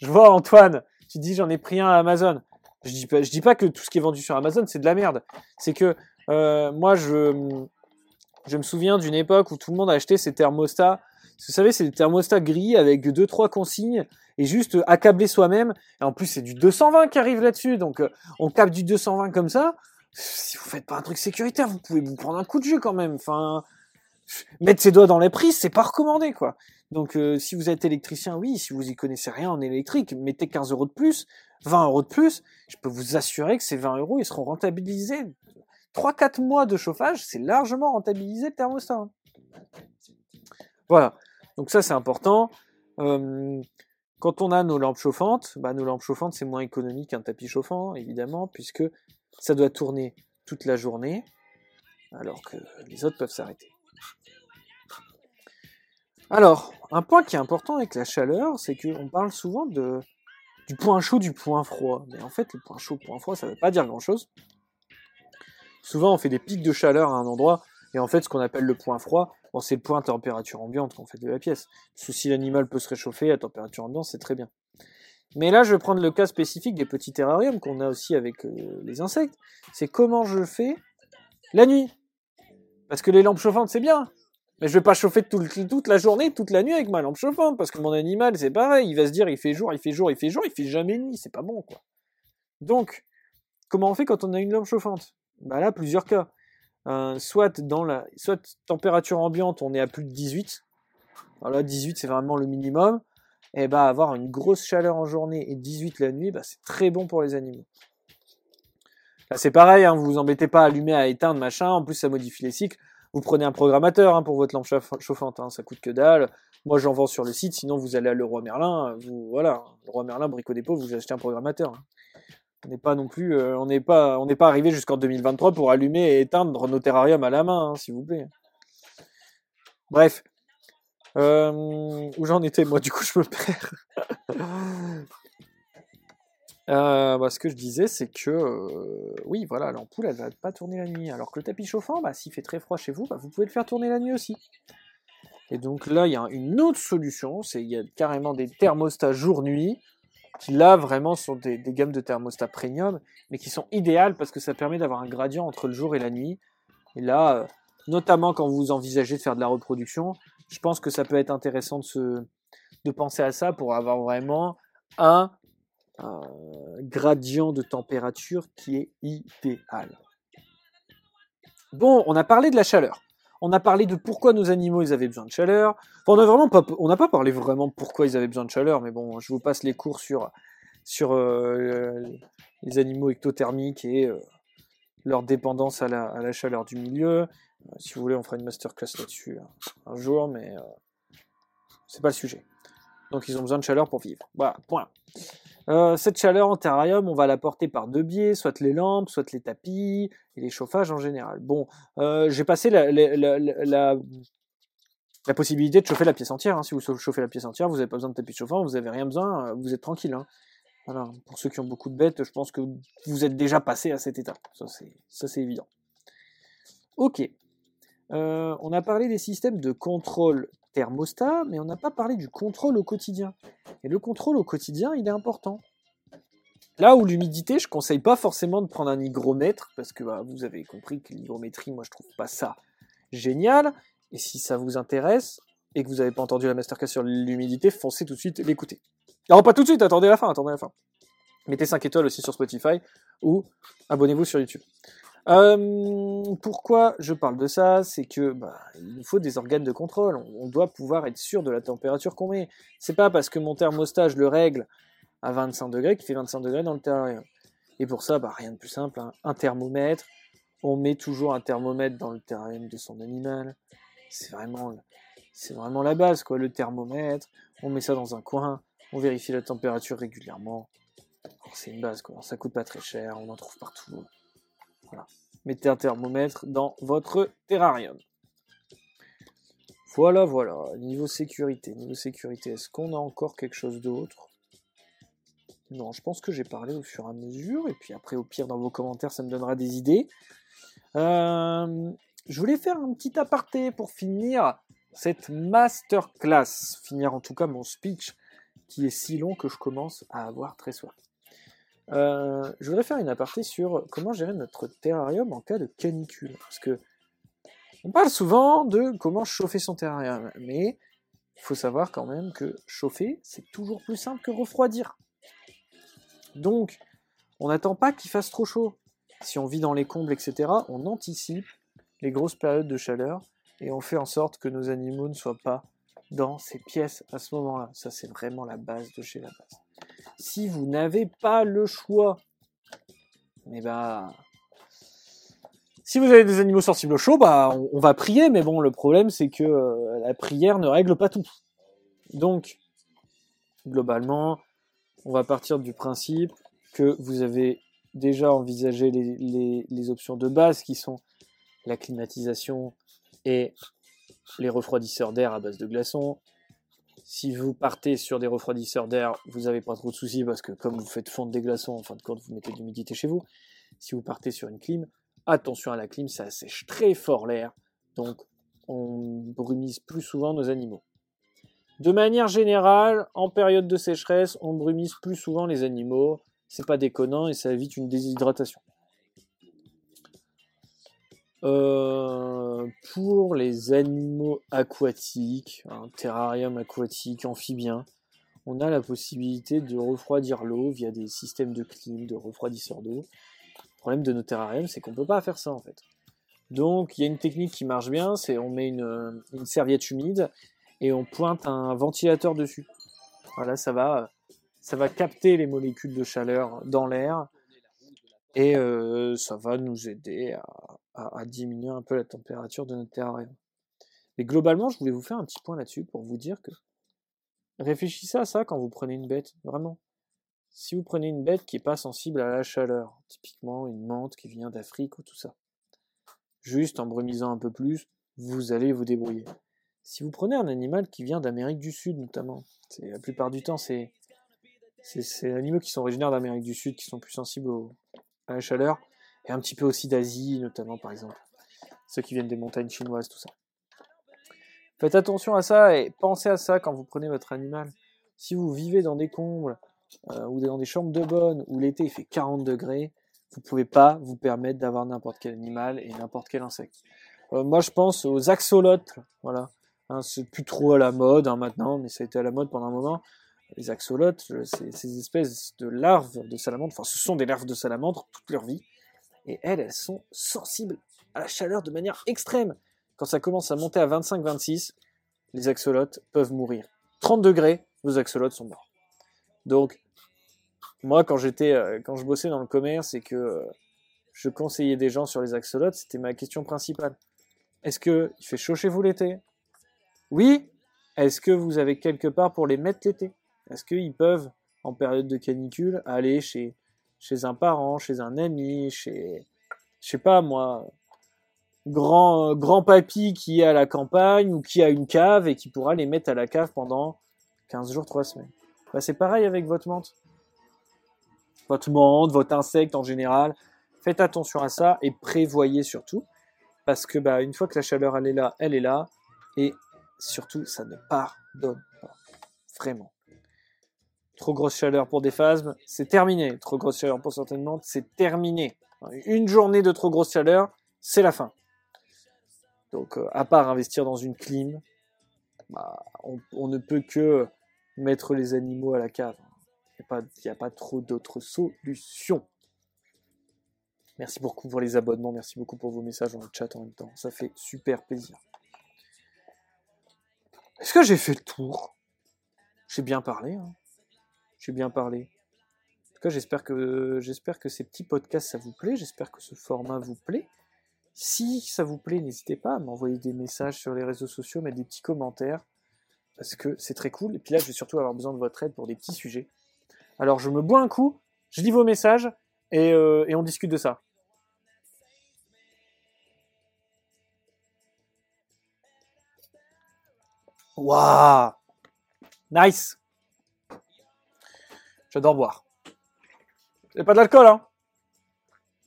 S1: Je vois Antoine, tu dis j'en ai pris un à Amazon. Je dis pas, dis pas que tout ce qui est vendu sur Amazon c'est de la merde. C'est que euh, moi je je me souviens d'une époque où tout le monde a acheté ces thermostats. Vous savez, c'est des thermostats gris avec deux trois consignes et juste accabler soi-même. Et en plus, c'est du 220 qui arrive là-dessus, donc euh, on capte du 220 comme ça. Si vous faites pas un truc sécuritaire, vous pouvez vous prendre un coup de jeu quand même. Enfin, mettre ses doigts dans les prises, c'est pas recommandé, quoi. Donc, euh, si vous êtes électricien, oui, si vous y connaissez rien en électrique, mettez 15 euros de plus, 20 euros de plus. Je peux vous assurer que ces 20 euros, ils seront rentabilisés. 3-4 mois de chauffage, c'est largement rentabilisé le thermostat. Voilà. Donc ça, c'est important. Euh, quand on a nos lampes chauffantes, bah, nos lampes chauffantes, c'est moins économique qu'un tapis chauffant, évidemment, puisque ça doit tourner toute la journée, alors que les autres peuvent s'arrêter. Alors, un point qui est important avec la chaleur, c'est qu'on parle souvent de, du point chaud, du point froid. Mais en fait, le point chaud, le point froid, ça ne veut pas dire grand-chose. Souvent, on fait des pics de chaleur à un endroit, et en fait, ce qu'on appelle le point froid, bon, c'est le point température ambiante qu'on fait de la pièce. Si l'animal peut se réchauffer à température ambiante, c'est très bien. Mais là, je vais prendre le cas spécifique des petits terrariums qu'on a aussi avec euh, les insectes. C'est comment je fais la nuit. Parce que les lampes chauffantes, c'est bien. Mais je vais pas chauffer toute la journée, toute la nuit avec ma lampe chauffante, parce que mon animal, c'est pareil, il va se dire, il fait jour, il fait jour, il fait jour, il fait jamais nuit, c'est pas bon, quoi. Donc, comment on fait quand on a une lampe chauffante? Bah là, plusieurs cas. Euh, soit dans la, soit température ambiante, on est à plus de 18. Alors là, 18, c'est vraiment le minimum. Et bah, avoir une grosse chaleur en journée et 18 la nuit, bah, c'est très bon pour les animaux. Là, c'est pareil, hein, vous vous embêtez pas à allumer, à éteindre, machin. En plus, ça modifie les cycles. Vous prenez un programmateur hein, pour votre lampe chauffante, hein, ça coûte que dalle. Moi, j'en vends sur le site, sinon vous allez à Leroy Merlin, vous, voilà, Leroy Merlin, Brico Dépôt, vous achetez un programmateur. Hein. On n'est pas non plus, euh, on n'est pas, on n'est pas arrivé jusqu'en 2023 pour allumer et éteindre nos terrariums à la main, s'il vous plaît. Bref, euh, où j'en étais, moi, du coup, *laughs* je me perds. Euh, bah, ce que je disais, c'est que oui, voilà, l'ampoule, elle va pas tourner la nuit. Alors que le tapis chauffant, bah, s'il fait très froid chez vous, bah, vous pouvez le faire tourner la nuit aussi. Et donc là, il y a une autre solution, c'est il y a carrément des thermostats jour-nuit, qui là vraiment sont des, gammes de thermostats premium, mais qui sont idéales parce que ça permet d'avoir un gradient entre le jour et la nuit. Et là, euh, notamment quand vous envisagez de faire de la reproduction, je pense que ça peut être intéressant de, se, de penser à ça pour avoir vraiment un gradient de température qui est idéal. Bon, on a parlé de la chaleur. On a parlé de pourquoi nos animaux ils avaient besoin de chaleur. on pas, on n'a pas parlé vraiment pourquoi ils avaient besoin de chaleur, mais bon, je vous passe les cours sur sur euh, les animaux ectothermiques et euh, leur dépendance à la, chaleur du milieu. Euh, si vous voulez, on fera une masterclass là-dessus hein, un jour, mais c'est pas le sujet. Donc ils ont besoin de chaleur pour vivre. Voilà, point. Euh, cette chaleur en terrarium, on va la porter par deux biais, soit les lampes, soit les tapis, et les chauffages en général. Bon, euh, j'ai passé la, possibilité de chauffer la pièce entière. Hein. Si vous chauffez la pièce entière, vous n'avez pas besoin de tapis chauffant, vous n'avez rien besoin, euh, vous êtes tranquille. Hein. Pour ceux qui ont beaucoup de bêtes, je pense que vous êtes déjà passé à cet état. Ça, c'est évident. Ok. On a parlé des systèmes de contrôle thermostat, mais on n'a pas parlé du contrôle au quotidien. Et le contrôle au quotidien, il est important. Là où l'humidité, je conseille pas forcément de prendre un hygromètre, parce que bah, vous avez compris que l'hygrométrie, moi je trouve pas ça génial. Et si ça vous intéresse, et que vous n'avez pas entendu la masterclass sur l'humidité, foncez tout de suite l'écouter. Alors pas tout de suite, attendez la fin, attendez la fin. Mettez 5 étoiles aussi sur Spotify, ou abonnez-vous sur YouTube. Euh, pourquoi je parle de ça? C'est que bah, il nous faut des organes de contrôle. On, doit pouvoir être sûr de la température qu'on met. C'est pas parce que mon thermostat le règle à 25 degrés qu'il fait 25 degrés dans le terrarium. Et pour ça, bah, rien de plus simple. Hein. Un thermomètre. On met toujours un thermomètre dans le terrarium de son animal. C'est vraiment, c'est vraiment la base, quoi. Le thermomètre. On met ça dans un coin. On vérifie la température régulièrement. C'est une base, quoi. Ça coûte pas très cher. On en trouve partout. Mettez un thermomètre dans votre terrarium. Voilà, voilà. Niveau sécurité, niveau sécurité, est-ce qu'on a encore quelque chose d'autre? Non, je pense que j'ai parlé au fur et à mesure, et puis après, au pire, dans vos commentaires, ça me donnera des idées. Euh, je voulais faire un petit aparté pour finir cette masterclass, finir en tout cas mon speech qui est si long que je commence à avoir très soif. Euh, je voudrais faire une aparté sur comment gérer notre terrarium en cas de canicule. Parce que on parle souvent de comment chauffer son terrarium, mais il faut savoir quand même que chauffer, c'est toujours plus simple que refroidir. Donc, on n'attend pas qu'il fasse trop chaud. Si on vit dans les combles, etc., on anticipe les grosses périodes de chaleur et on fait en sorte que nos animaux ne soient pas dans ces pièces à ce moment-là. Ça, c'est vraiment la base de chez la base si vous n'avez pas le choix, eh ben, si vous avez des animaux sensibles au chaud, bah, on, va prier, mais bon, le problème, c'est que euh, la prière ne règle pas tout. Donc, globalement, on va partir du principe que vous avez déjà envisagé les, les options de base qui sont la climatisation et les refroidisseurs d'air à base de glaçons, si vous partez sur des refroidisseurs d'air, vous n'avez pas trop de soucis parce que comme vous faites fondre des glaçons, en fin de compte, vous mettez de l'humidité chez vous. Si vous partez sur une clim, attention à la clim, ça sèche très fort l'air, donc on brumise plus souvent nos animaux. De manière générale, en période de sécheresse, on brumise plus souvent les animaux. C'est pas déconnant et ça évite une déshydratation. Euh, pour les animaux aquatiques, un terrarium aquatique, amphibien, on a la possibilité de refroidir l'eau via des systèmes de clim, de refroidisseurs d'eau. Le problème de nos terrariums, c'est qu'on ne peut pas faire ça en fait. Donc il y a une technique qui marche bien, c'est on met une, serviette humide et on pointe un ventilateur dessus. Voilà, ça va, ça va capter les molécules de chaleur dans l'air et euh, ça va nous aider à, à, diminuer un peu la température de notre terrarium. Mais globalement, je voulais vous faire un petit point là-dessus pour vous dire que réfléchissez à ça quand vous prenez une bête, vraiment. Si vous prenez une bête qui n'est pas sensible à la chaleur, typiquement une menthe qui vient d'Afrique ou tout ça, juste en brumisant un peu plus, vous allez vous débrouiller. Si vous prenez un animal qui vient d'Amérique du Sud notamment, la plupart du temps c'est c'est animaux qui sont originaires d'Amérique du Sud qui sont plus sensibles à la chaleur et un petit peu aussi d'Asie, notamment par exemple. Ceux qui viennent des montagnes chinoises, tout ça. Faites attention à ça et pensez à ça quand vous prenez votre animal. Si vous vivez dans des combles euh, ou dans des chambres de bonne où l'été il fait 40 degrés, vous pouvez pas vous permettre d'avoir n'importe quel animal et n'importe quel insecte. Euh, moi je pense aux axolotes, voilà. Hein, c'est plus trop à la mode hein, maintenant, mais ça a été à la mode pendant un moment. Les axolotes, ces espèces de larves de salamandre, enfin ce sont des larves de salamandre toute leur vie, et elles, elles sont sensibles à la chaleur de manière extrême. Quand ça commence à monter à 25-26, les axolotes peuvent mourir. 30 degrés, vos axolotes sont morts. Donc, moi, quand j'étais, euh, quand je bossais dans le commerce et que euh, je conseillais des gens sur les axolotes, c'était ma question principale. Est-ce que il fait chaud chez vous l'été? Oui. Est-ce que vous avez quelque part pour les mettre l'été? Est-ce qu'ils peuvent, en période de canicule, aller chez chez un parent, chez un ami, chez, je sais pas moi, grand, grand papy qui est à la campagne ou qui a une cave et qui pourra les mettre à la cave pendant 15 jours, 3 semaines. Bah, c'est pareil avec votre menthe. Votre menthe, votre insecte en général. Faites attention à ça et prévoyez surtout. Parce que bah, une fois que la chaleur elle est là, elle est là. Et surtout, ça ne pardonne pas. Vraiment. Trop grosse chaleur pour des phasmes, c'est terminé. Trop grosse chaleur pour certaines menthes, c'est terminé. Une journée de trop grosse chaleur, c'est la fin. Donc, euh, à part investir dans une clim, bah, on, ne peut que mettre les animaux à la cave. Il n'y a, pas trop d'autres solutions. Merci beaucoup pour les abonnements, merci beaucoup pour vos messages dans le chat en même temps. Ça fait super plaisir. Est-ce que j'ai fait le tour? J'ai bien parlé. Hein j'ai bien parlé. En tout cas, j'espère que, j'espère que ces petits podcasts, ça vous plaît. J'espère que ce format vous plaît. Si ça vous plaît, n'hésitez pas à m'envoyer des messages sur les réseaux sociaux, mettre des petits commentaires, parce que c'est très cool. Et puis là, je vais surtout avoir besoin de votre aide pour des petits sujets. Alors, je me bois un coup, je lis vos messages, et, euh, et on discute de ça. Waouh Nice J'adore boire. Et pas d'alcool, hein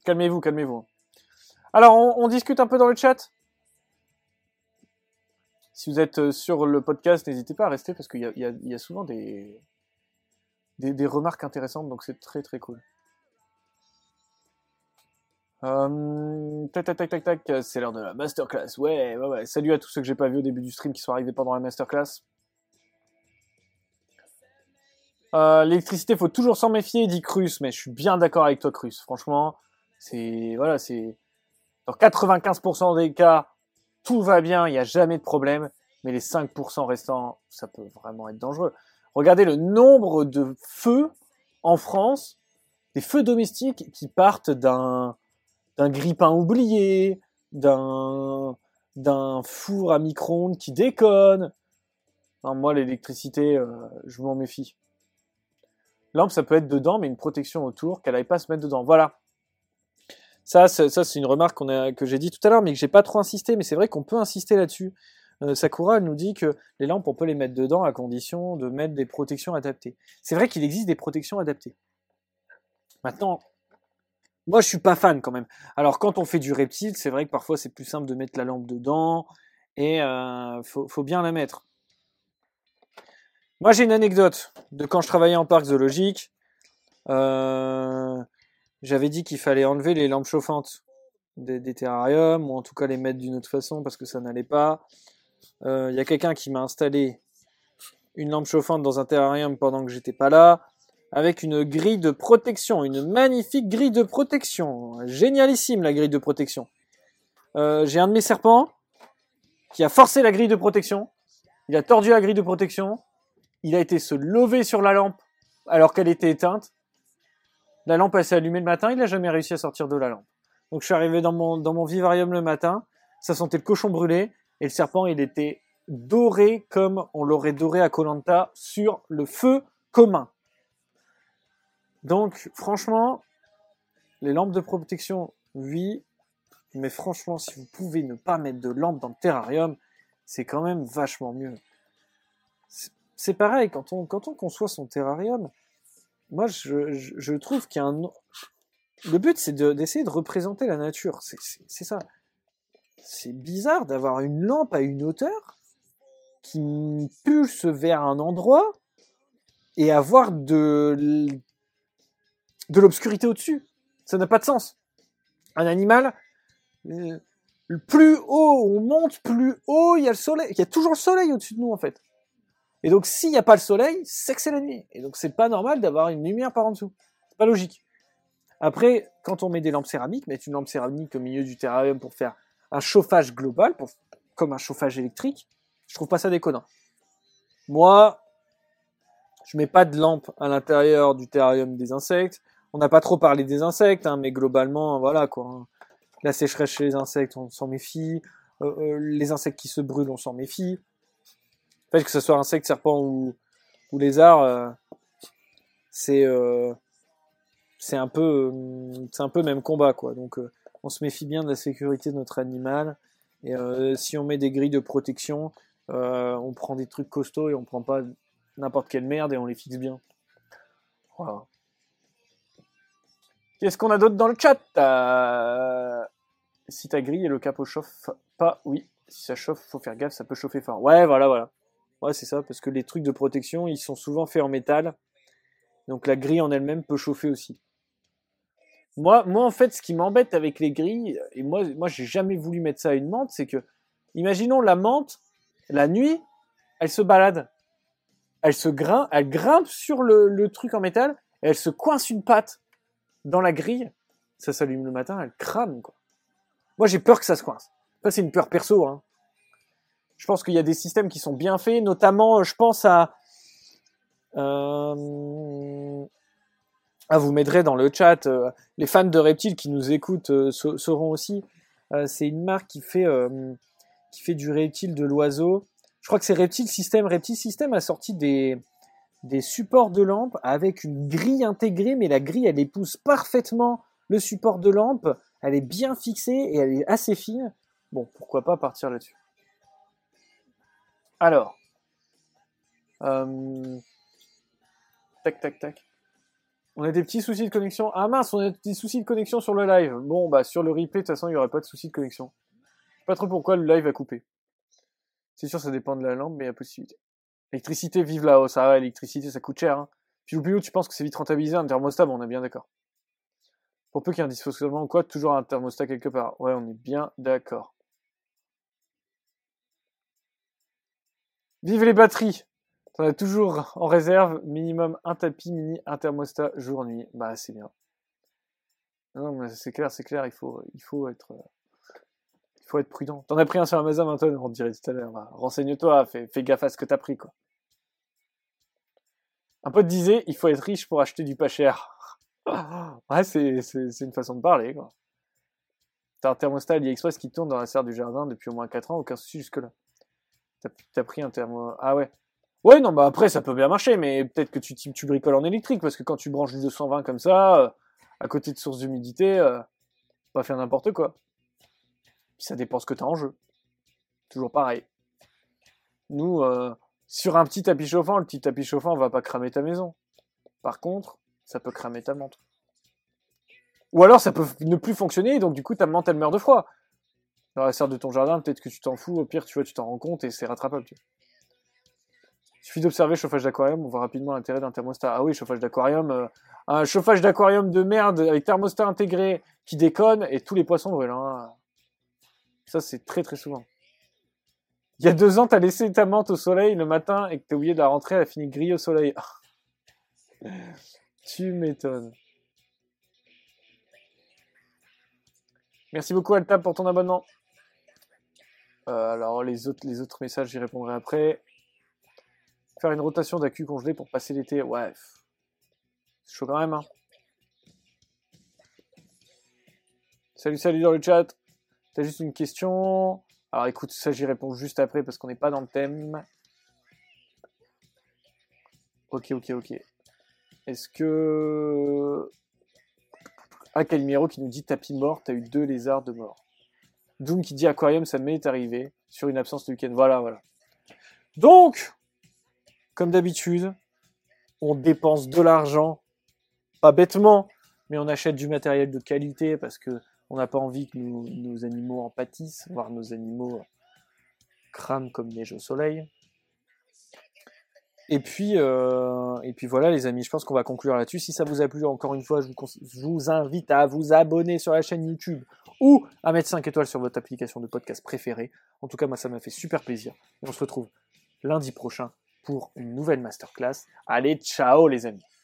S1: Calmez-vous, calmez-vous. Alors, on, discute un peu dans le chat. Si vous êtes euh, sur le podcast, n'hésitez pas à rester parce qu'il y, a, souvent des, remarques intéressantes, donc c'est très très cool. Euh, tac tac tac tac tac, c'est l'heure de la masterclass. Ouais, ouais, ouais. Salut à tous ceux que j'ai pas vu au début du stream qui sont arrivés pendant la masterclass. Euh, l'électricité, faut toujours s'en méfier, dit Cruz, mais je suis bien d'accord avec toi, Cruz. Franchement, c'est voilà, c'est dans 95% des cas, tout va bien, il n'y a jamais de problème, mais les 5% restants, ça peut vraiment être dangereux. Regardez le nombre de feux en France, des feux domestiques qui partent d'un d'un grille-pain oublié, d'un four à micro-ondes qui déconne. Moi, l'électricité, euh, je m'en méfie. Lampe, ça peut être dedans, mais une protection autour, qu'elle n'aille pas se mettre dedans. Voilà. Ça, c'est une remarque que j'ai dit tout à l'heure, mais que j'ai pas trop insisté. Mais c'est vrai qu'on peut insister là-dessus. Euh, Sakura nous dit que les lampes, on peut les mettre dedans à condition de mettre des protections adaptées. C'est vrai qu'il existe des protections adaptées. Maintenant, moi, je suis pas fan quand même. Alors, quand on fait du reptile, c'est vrai que parfois c'est plus simple de mettre la lampe dedans et euh, faut bien la mettre. Moi, j'ai une anecdote de quand je travaillais en parc zoologique. Euh, j'avais dit qu'il fallait enlever les lampes chauffantes des, terrariums, ou en tout cas les mettre d'une autre façon parce que ça n'allait pas. Il euh, y a quelqu'un qui m'a installé une lampe chauffante dans un terrarium pendant que j'étais pas là, avec une grille de protection, une magnifique grille de protection, génialissime la grille de protection. Euh, j'ai un de mes serpents qui a forcé la grille de protection, il a tordu la grille de protection, il a été se lever sur la lampe alors qu'elle était éteinte. La lampe, s'est allumée le matin, il n'a jamais réussi à sortir de la lampe. Donc je suis arrivé dans mon, dans mon vivarium le matin, ça sentait le cochon brûlé, et le serpent, il était doré comme on l'aurait doré à Colanta sur le feu commun. Donc franchement, les lampes de protection, oui, mais franchement, si vous pouvez ne pas mettre de lampe dans le terrarium, c'est quand même vachement mieux c'est pareil, quand on, quand on conçoit son terrarium, moi je, trouve qu'il. Le but c'est d'essayer de, représenter la nature, c'est ça. C'est bizarre d'avoir une lampe à une hauteur qui pulse vers un endroit et avoir de, de l'obscurité au-dessus. Ça n'a pas de sens. Un animal, euh, plus haut on monte, plus haut il y a le soleil. Il y a toujours le soleil au-dessus de nous en fait. Et donc, s'il n'y a pas le soleil, c'est que c'est la nuit. Et donc, c'est pas normal d'avoir une lumière par en dessous. C'est pas logique. Après, quand on met des lampes céramiques, mettre une lampe céramique au milieu du terrarium pour faire un chauffage global, comme un chauffage électrique, je trouve pas ça déconnant. Moi, je mets pas de lampe à l'intérieur du terrarium des insectes. On n'a pas trop parlé des insectes, hein, mais globalement, voilà quoi. La sécheresse chez les insectes, on s'en méfie. Euh, euh, les insectes qui se brûlent, on s'en méfie que ce soit insecte, serpent ou, lézard, euh, c'est euh, c'est un peu euh, un peu même combat quoi. Donc on se méfie bien de la sécurité de notre animal. Et si on met des grilles de protection, on prend des trucs costauds et on prend pas n'importe quelle merde et on les fixe bien. Qu'est-ce qu'on a d'autre dans le chat? Si ta grille et le capot chauffe pas, oui. Si ça chauffe, faut faire gaffe, ça peut chauffer fort. Ouais, voilà, voilà. Ouais, c'est ça, parce que les trucs de protection, ils sont souvent faits en métal. Donc la grille en elle-même peut chauffer aussi. Moi, moi, en fait, ce qui m'embête avec les grilles, et moi, moi, j'ai jamais voulu mettre ça à une menthe, c'est que, imaginons la menthe, la nuit, elle se balade. Elle se grimpe, elle grimpe sur le, truc en métal, et elle se coince une patte dans la grille. Ça s'allume le matin, elle crame, quoi. Moi, j'ai peur que ça se coince. Ça, c'est une peur perso, hein. Je pense qu'il y a des systèmes qui sont bien faits, notamment, je pense à, euh, ah, vous m'aiderez dans le chat. Euh, les fans de reptiles qui nous écoutent euh, sauront aussi. Euh, c'est une marque qui fait, qui fait du reptile de l'oiseau. Je crois que c'est Reptile System. Reptile System a sorti des, des supports de lampe avec une grille intégrée, mais la grille, elle épouse parfaitement le support de lampe. Elle est bien fixée et elle est assez fine. Bon, pourquoi pas partir là-dessus. Alors. tac, tac, tac. On a des petits soucis de connexion. Ah mince, on a des soucis de connexion sur le live. Bon, bah sur le replay, de toute façon, il n'y aurait pas de soucis de connexion. Je sais pas trop pourquoi le live a coupé. C'est sûr, ça dépend de la lampe, mais il y a possibilité. Électricité, vive la hausse. Ah ouais, l'électricité, ça coûte cher. Hein. Puis plus tu penses que c'est vite rentabilisé un thermostat, on est bien d'accord. Pour peu qu'il y ait un dysfonctionnement ou quoi, toujours un thermostat quelque part. Ouais, on est bien d'accord. Vive les batteries T'en as toujours en réserve minimum un tapis mini, un thermostat jour-nuit. Bah c'est bien. Non, mais c'est clair, c'est clair, il faut, être, il faut être prudent. T'en as pris un sur Amazon, Anton, on dirait tout à l'heure. Bah, Renseigne-toi, fais, fais gaffe à ce que t'as pris, quoi. Un pote disait, il faut être riche pour acheter du pas cher. *laughs* ouais, c'est, c'est, une façon de parler, quoi. T'as un thermostat AliExpress qui tourne dans la serre du jardin depuis au moins 4 ans, aucun souci jusque-là. T'as, pris un thermo... Ah ouais, Ouais, non, bah après, ça peut bien marcher, mais peut-être que tu, bricoles en électrique, parce que quand tu branches du 220 comme ça, euh, à côté de source d'humidité, euh, va faire n'importe quoi. Ça dépend ce que tu en jeu. Toujours pareil. Nous, euh, sur un petit tapis chauffant, le petit tapis chauffant va pas cramer ta maison. Par contre, ça peut cramer ta montre. Ou alors ça peut ne plus fonctionner, donc du coup ta menthe elle meurt de froid. Dans la serre de ton jardin, peut-être que tu t'en fous, au pire tu vois, tu t'en rends compte et c'est rattrapable. Il suffit d'observer chauffage d'aquarium, on voit rapidement l'intérêt d'un thermostat. Ah oui, chauffage d'aquarium, euh, un chauffage d'aquarium de merde avec thermostat intégré qui déconne et tous les poissons brûlent. Hein. Ça, c'est très très souvent. Il y a deux ans, t'as laissé ta menthe au soleil le matin et que t'as oublié de la rentrer, elle a fini grillée au soleil. *laughs* tu m'étonnes. Merci beaucoup Altab pour ton abonnement. Euh, alors les autres, messages, j'y répondrai après. Faire une rotation d'accu congelé pour passer l'été, ouais. C'est chaud quand même, hein. Salut, salut dans le chat. T'as juste une question. Alors écoute, ça j'y réponds juste après parce qu'on n'est pas dans le thème. Ok, ok, ok. Est-ce que... Ah, Calimero qui nous dit tapis mort, t'as eu deux lézards de mort. Doom qui dit aquarium, ça m'est arrivé sur une absence de week-end. Voilà, voilà. Donc, comme d'habitude, on dépense de l'argent, pas bêtement, mais on achète du matériel de qualité parce que on n'a pas envie que nos, animaux en pâtissent, voire nos animaux crament comme neige au soleil. Et puis, euh, et puis voilà les amis, je pense qu'on va conclure là-dessus. Si ça vous a plu, encore une fois, je vous, invite à vous abonner sur la chaîne YouTube ou à mettre 5 étoiles sur votre application de podcast préférée. En tout cas, moi, ça m'a fait super plaisir. Et on se retrouve lundi prochain pour une nouvelle masterclass. Allez, ciao les amis